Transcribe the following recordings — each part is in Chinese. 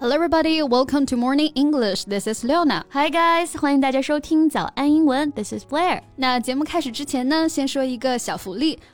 Hello, everybody. Welcome to Morning English. This is Leona. Hi, guys. 欢迎大家收听早安英文。This is Blair. 那节目开始之前呢，先说一个小福利。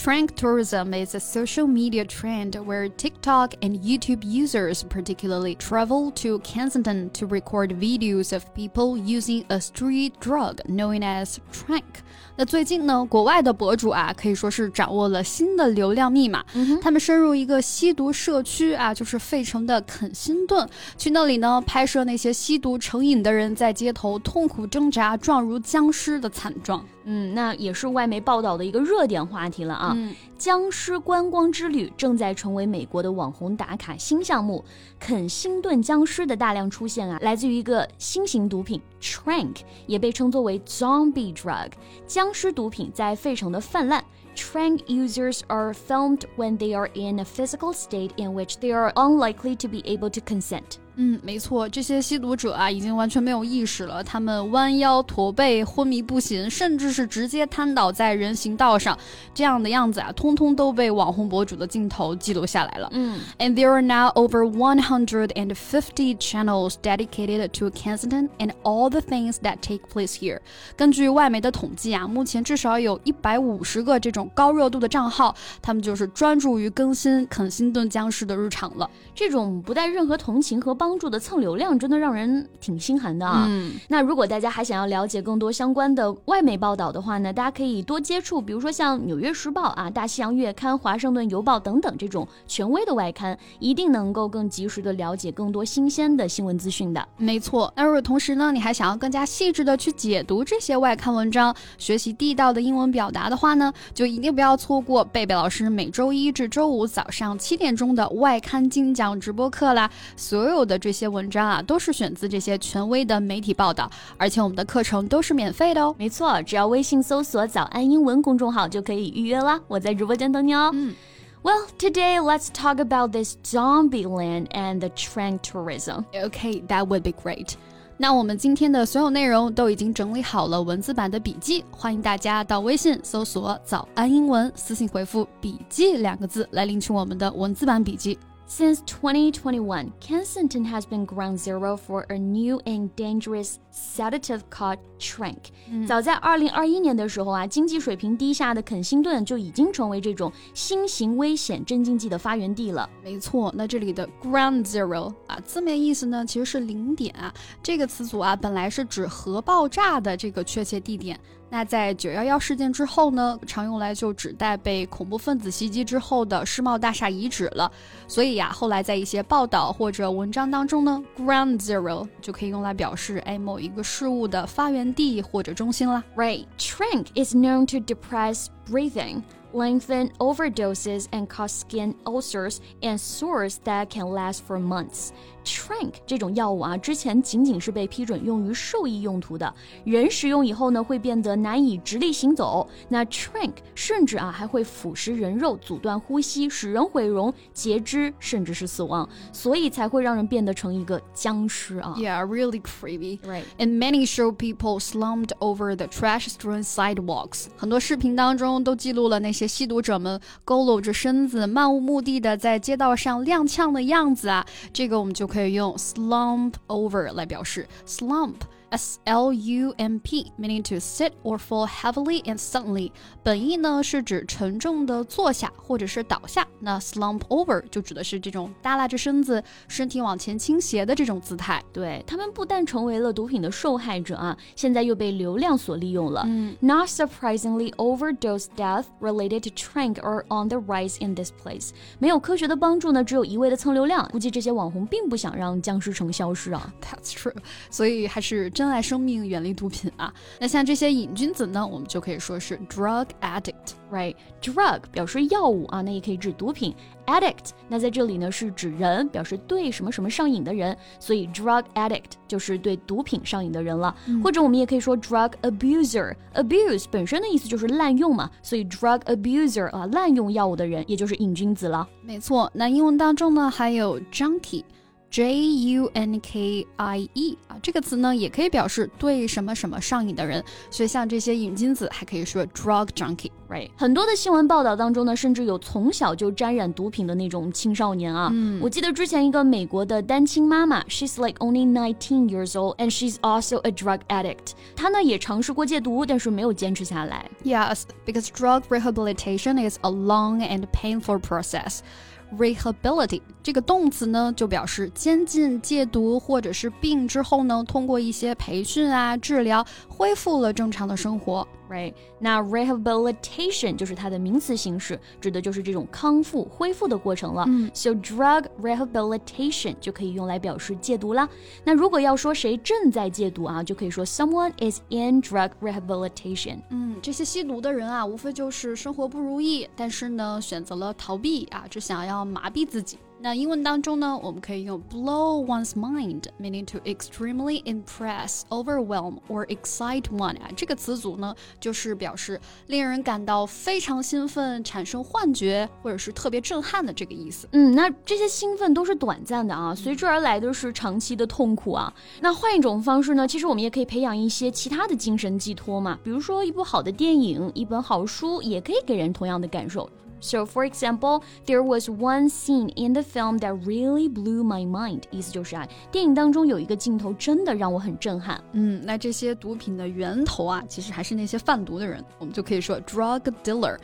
！Trank tourism is a social media trend where TikTok and YouTube users particularly travel to Kensington to record videos of people using a street drug known as trank. 那最近呢，国外的博主啊，可以说是掌握了新的流量密码。嗯、他们深入一个吸毒社区啊，就是费城的肯辛顿，去那里呢拍摄那些吸毒成瘾的人在街头痛苦挣扎、状如僵尸的惨状。 嗯，那也是外媒报道的一个热点话题了啊。嗯、僵尸观光之旅正在成为美国的网红打卡新项目。肯辛顿僵尸的大量出现啊，来自于一个新型毒品 trank，也被称作为 zombie drug。僵尸毒品在费城的泛滥。Trank users are filmed when they are in a physical state in which they are unlikely to be able to consent. 嗯，没错，这些吸毒者啊，已经完全没有意识了。他们弯腰驼背、昏迷不醒，甚至是直接瘫倒在人行道上，这样的样子啊，通通都被网红博主的镜头记录下来了。嗯，And there are now over 150 channels dedicated to Kensington and all the things that take place here。根据外媒的统计啊，目前至少有一百五十个这种高热度的账号，他们就是专注于更新肯辛顿僵尸的日常了。这种不带任何同情和帮助的蹭流量，真的让人挺心寒的啊。嗯，那如果大家还想要了解更多相关的外媒报道的话呢，大家可以多接触，比如说像《纽约时报》啊、《大西洋月刊》、《华盛顿邮报》等等这种权威的外刊，一定能够更及时的了解更多新鲜的新闻资讯的。没错，那如果同时呢，你还想要更加细致的去解读这些外刊文章，学习地道的英文表达的话呢，就一定不要错过贝贝老师每周一至周五早上七点钟的外刊精讲直播课啦。所有的这些文章啊，都是选自这些权威的媒体报道，而且我们的课程都是免费的哦。没错，只要微信搜索“早安英文”公众号就可以预约啦。我在直播间等你哦。嗯。Well, today let's talk about this zombie land and the trank tourism. Okay, that would be great. 那我们今天的所有内容都已经整理好了文字版的笔记，欢迎大家到微信搜索“早安英文”，私信回复“笔记”两个字来领取我们的文字版笔记。Since 2021, Kensington has been ground zero for a new and dangerous sedative called trank。早在2021年的时候啊，经济水平低下的肯辛顿就已经成为这种新型危险镇静剂的发源地了。没错，那这里的 ground zero 啊，字面意思呢其实是零点啊。这个词组啊，本来是指核爆炸的这个确切地点。那在九幺幺事件之后呢，常用来就指代被恐怖分子袭击之后的世贸大厦遗址了。所以呀，后来在一些报道或者文章当中呢，ground zero 就可以用来表示哎某一个事物的发源地或者中心啦。Right, trank is known to depress breathing. lengthen overdoses and cause skin ulcers and sores that can last for months. Trank 这种药物啊，之前仅仅是被批准用于兽医用途的，人食用以后呢，会变得难以直立行走。那 Trank 甚至啊还会腐蚀人肉，阻断呼吸，使人毁容、截肢，甚至是死亡，所以才会让人变得成一个僵尸啊。Yeah, really creepy. Right. And many show people slumped over the trash-strewn sidewalks. 很多视频当中都记录了那些 吸毒者们佝偻着身子、漫无目的的在街道上踉跄的样子啊。这个我们就可以用 slump over 来表示 slump。S L U M P, meaning to sit or fall heavily and suddenly。本意呢是指沉重的坐下或者是倒下。那 slump over 就指的是这种耷拉着身子、身体往前倾斜的这种姿态。对他们不但成为了毒品的受害者啊，现在又被流量所利用了。嗯，Not surprisingly, overdose death related to trank are on the rise in this place。没有科学的帮助呢，只有一味的蹭流量。估计这些网红并不想让僵尸城消失啊。 That's true。所以还是。 珍爱生命，远离毒品啊。那像这些瘾君子呢，我们就可以说是 drug addict，right？drug 表示药物啊，那也可以指毒品。addict 那在这里呢是指人，表示对什么什么上瘾的人，所以 drug addict 就是对毒品上瘾的人了。嗯、或者我们也可以说 drug abuser，abuse 本身的意思就是滥用嘛，所以 drug abuser 啊，滥用药物的人，也就是瘾君子了。没错，那英文当中呢还有 junkie。J U N K I E 啊，这个词呢也可以表示对什么什么上瘾的人，所以像这些瘾君子还可以说 drug junkie，right？很多的新闻报道当中呢，甚至有从小就沾染毒品的那种青少年啊。嗯，我记得之前一个美国的单亲妈妈，she's like only nineteen years old and she's also a drug addict。她呢也尝试过戒毒，但是没有坚持下来。Yes, because drug rehabilitation is a long and painful process. Rehability 这个动词呢，就表示监禁、戒毒或者是病之后呢，通过一些培训啊、治疗，恢复了正常的生活。Right，那 rehabilitation 就是它的名词形式，指的就是这种康复、恢复的过程了。嗯，So drug rehabilitation 就可以用来表示戒毒啦。那如果要说谁正在戒毒啊，就可以说 someone is in drug rehabilitation。嗯，这些吸毒的人啊，无非就是生活不如意，但是呢，选择了逃避啊，只想要麻痹自己。那英文当中呢，我们可以用 blow one's mind，meaning to extremely impress, overwhelm or excite one 啊，这个词组呢，就是表示令人感到非常兴奋、产生幻觉或者是特别震撼的这个意思。嗯，那这些兴奋都是短暂的啊，随之而来的是长期的痛苦啊。那换一种方式呢，其实我们也可以培养一些其他的精神寄托嘛，比如说一部好的电影、一本好书，也可以给人同样的感受。So, for example, there was one scene in the film that really blew my mind. 意思就是啊，电影当中有一个镜头真的让我很震撼。嗯，那这些毒品的源头啊，其实还是那些贩毒的人，我们就可以说 drug dealer,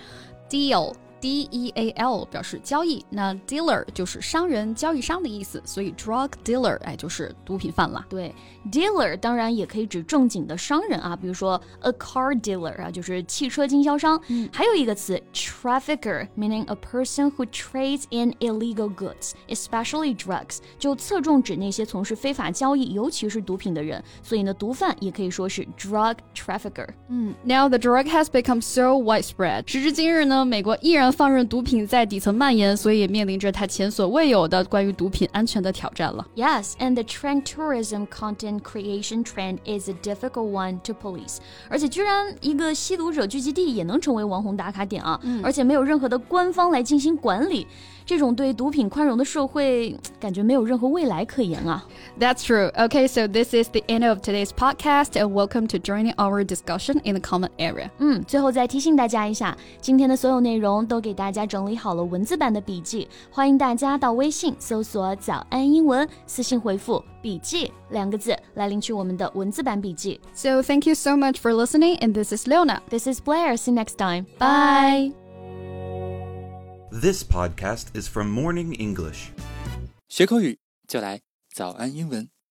deal。D E A L 表示交易，那 dealer 就是商人、交易商的意思，所以 drug dealer 哎就是毒品贩了。对，dealer 当然也可以指正经的商人啊，比如说 a car dealer 啊，就是汽车经销商。嗯，还有一个词 trafficker，meaning a person who trades in illegal goods，especially drugs，就侧重指那些从事非法交易，尤其是毒品的人。所以呢，毒贩也可以说是 drug trafficker。嗯，Now the drug has become so widespread，时至今日呢，美国依然。 放任毒品在底层蔓延，所以也面临着它前所未有的关于毒品安全的挑战了。Yes, and the trend tourism content creation trend is a difficult one to police。而且居然一个吸毒者聚集地也能成为网红打卡点啊！而且没有任何的官方来进行管理。这种对毒品宽容的社会，感觉没有任何未来可言啊。That's true. Okay, so this is the end of today's podcast, and welcome to joining our discussion in the comment area. 嗯，最后再提醒大家一下，今天的所有内容 都给大家整理好了文字版的笔记，欢迎大家到微信搜索“早安英文”，私信回复“笔记”两个字来领取我们的文字版笔记。So thank you so much for listening, and this is Leona. This is Blair. See you next time. Bye. This podcast is from Morning English. 学口语就来早安英文。